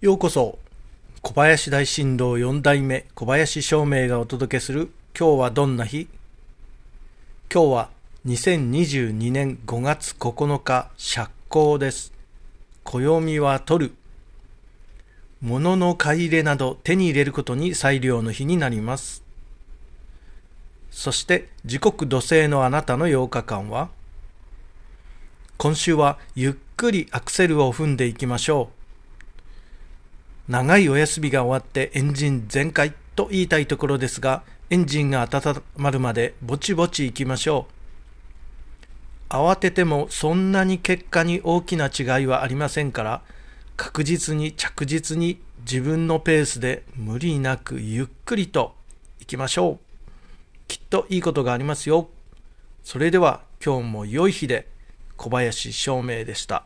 ようこそ小林大震動4代目小林照明がお届けする今日はどんな日？今日は2022年5月9日釈光です。暦は取る。物の買い入れなど手に入れることに裁量の日になります。そして時刻土星のあなたの8日間は今週はゆっくりアクセルを踏んでいきましょう。長いお休みが終わってエンジン全開と言いたいところですが、エンジンが温まるまでぼちぼち行きましょう。慌ててもそんなに結果に大きな違いはありませんから、確実に着実に自分のペースで無理なくゆっくりと行きましょう。きっといいことがありますよ。それでは今日も良い日で。小林照明でした。